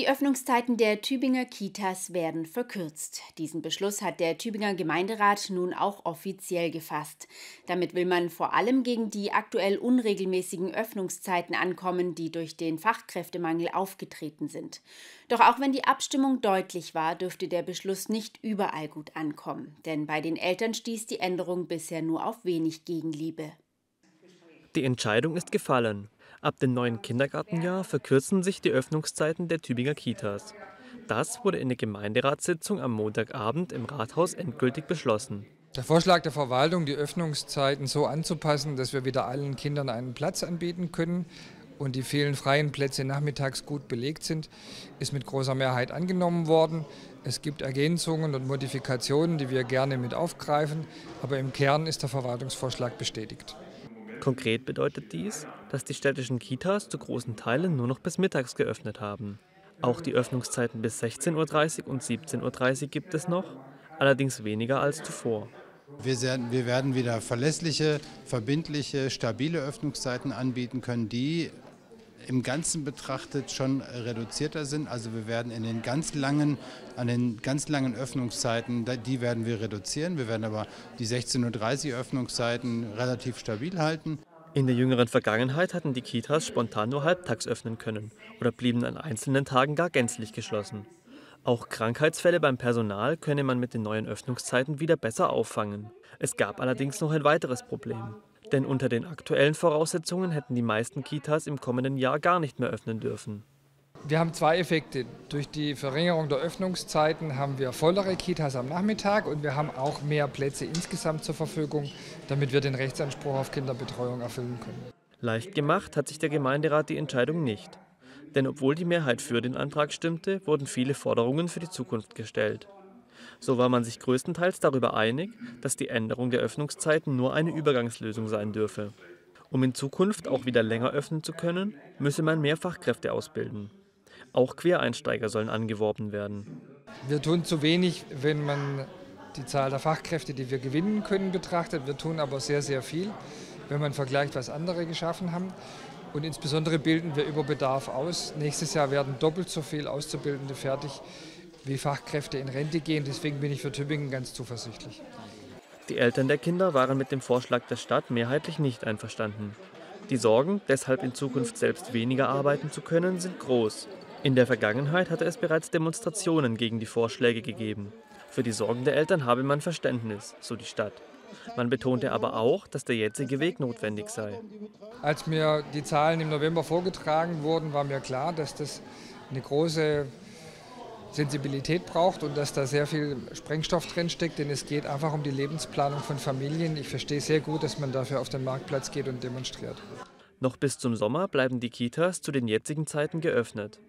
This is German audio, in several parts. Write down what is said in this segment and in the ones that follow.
Die Öffnungszeiten der Tübinger Kitas werden verkürzt. Diesen Beschluss hat der Tübinger Gemeinderat nun auch offiziell gefasst. Damit will man vor allem gegen die aktuell unregelmäßigen Öffnungszeiten ankommen, die durch den Fachkräftemangel aufgetreten sind. Doch auch wenn die Abstimmung deutlich war, dürfte der Beschluss nicht überall gut ankommen. Denn bei den Eltern stieß die Änderung bisher nur auf wenig Gegenliebe. Die Entscheidung ist gefallen. Ab dem neuen Kindergartenjahr verkürzen sich die Öffnungszeiten der Tübinger Kitas. Das wurde in der Gemeinderatssitzung am Montagabend im Rathaus endgültig beschlossen. Der Vorschlag der Verwaltung, die Öffnungszeiten so anzupassen, dass wir wieder allen Kindern einen Platz anbieten können und die vielen freien Plätze nachmittags gut belegt sind, ist mit großer Mehrheit angenommen worden. Es gibt Ergänzungen und Modifikationen, die wir gerne mit aufgreifen, aber im Kern ist der Verwaltungsvorschlag bestätigt. Konkret bedeutet dies, dass die städtischen Kitas zu großen Teilen nur noch bis mittags geöffnet haben. Auch die Öffnungszeiten bis 16.30 Uhr und 17.30 Uhr gibt es noch, allerdings weniger als zuvor. Wir werden wieder verlässliche, verbindliche, stabile Öffnungszeiten anbieten können, die im Ganzen betrachtet schon reduzierter sind. Also wir werden in den ganz langen, an den ganz langen Öffnungszeiten, die werden wir reduzieren. Wir werden aber die 16.30 Uhr Öffnungszeiten relativ stabil halten. In der jüngeren Vergangenheit hatten die Kitas spontan nur halbtags öffnen können oder blieben an einzelnen Tagen gar gänzlich geschlossen. Auch Krankheitsfälle beim Personal könne man mit den neuen Öffnungszeiten wieder besser auffangen. Es gab allerdings noch ein weiteres Problem. Denn unter den aktuellen Voraussetzungen hätten die meisten Kitas im kommenden Jahr gar nicht mehr öffnen dürfen. Wir haben zwei Effekte. Durch die Verringerung der Öffnungszeiten haben wir vollere Kitas am Nachmittag und wir haben auch mehr Plätze insgesamt zur Verfügung, damit wir den Rechtsanspruch auf Kinderbetreuung erfüllen können. Leicht gemacht hat sich der Gemeinderat die Entscheidung nicht. Denn obwohl die Mehrheit für den Antrag stimmte, wurden viele Forderungen für die Zukunft gestellt. So war man sich größtenteils darüber einig, dass die Änderung der Öffnungszeiten nur eine Übergangslösung sein dürfe. Um in Zukunft auch wieder länger öffnen zu können, müsse man mehr Fachkräfte ausbilden. Auch Quereinsteiger sollen angeworben werden. Wir tun zu wenig, wenn man die Zahl der Fachkräfte, die wir gewinnen können, betrachtet. Wir tun aber sehr, sehr viel, wenn man vergleicht, was andere geschaffen haben. Und insbesondere bilden wir über Bedarf aus. Nächstes Jahr werden doppelt so viele Auszubildende fertig, wie Fachkräfte in Rente gehen. Deswegen bin ich für Tübingen ganz zuversichtlich. Die Eltern der Kinder waren mit dem Vorschlag der Stadt mehrheitlich nicht einverstanden. Die Sorgen, deshalb in Zukunft selbst weniger arbeiten zu können, sind groß. In der Vergangenheit hatte es bereits Demonstrationen gegen die Vorschläge gegeben. Für die Sorgen der Eltern habe man Verständnis, so die Stadt. Man betonte aber auch, dass der jetzige Weg notwendig sei. Als mir die Zahlen im November vorgetragen wurden, war mir klar, dass das eine große Sensibilität braucht und dass da sehr viel Sprengstoff drinsteckt, denn es geht einfach um die Lebensplanung von Familien. Ich verstehe sehr gut, dass man dafür auf den Marktplatz geht und demonstriert. Noch bis zum Sommer bleiben die Kitas zu den jetzigen Zeiten geöffnet.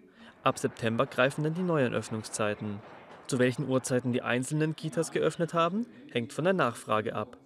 Ab September greifen dann die neuen Öffnungszeiten. Zu welchen Uhrzeiten die einzelnen Kitas geöffnet haben, hängt von der Nachfrage ab.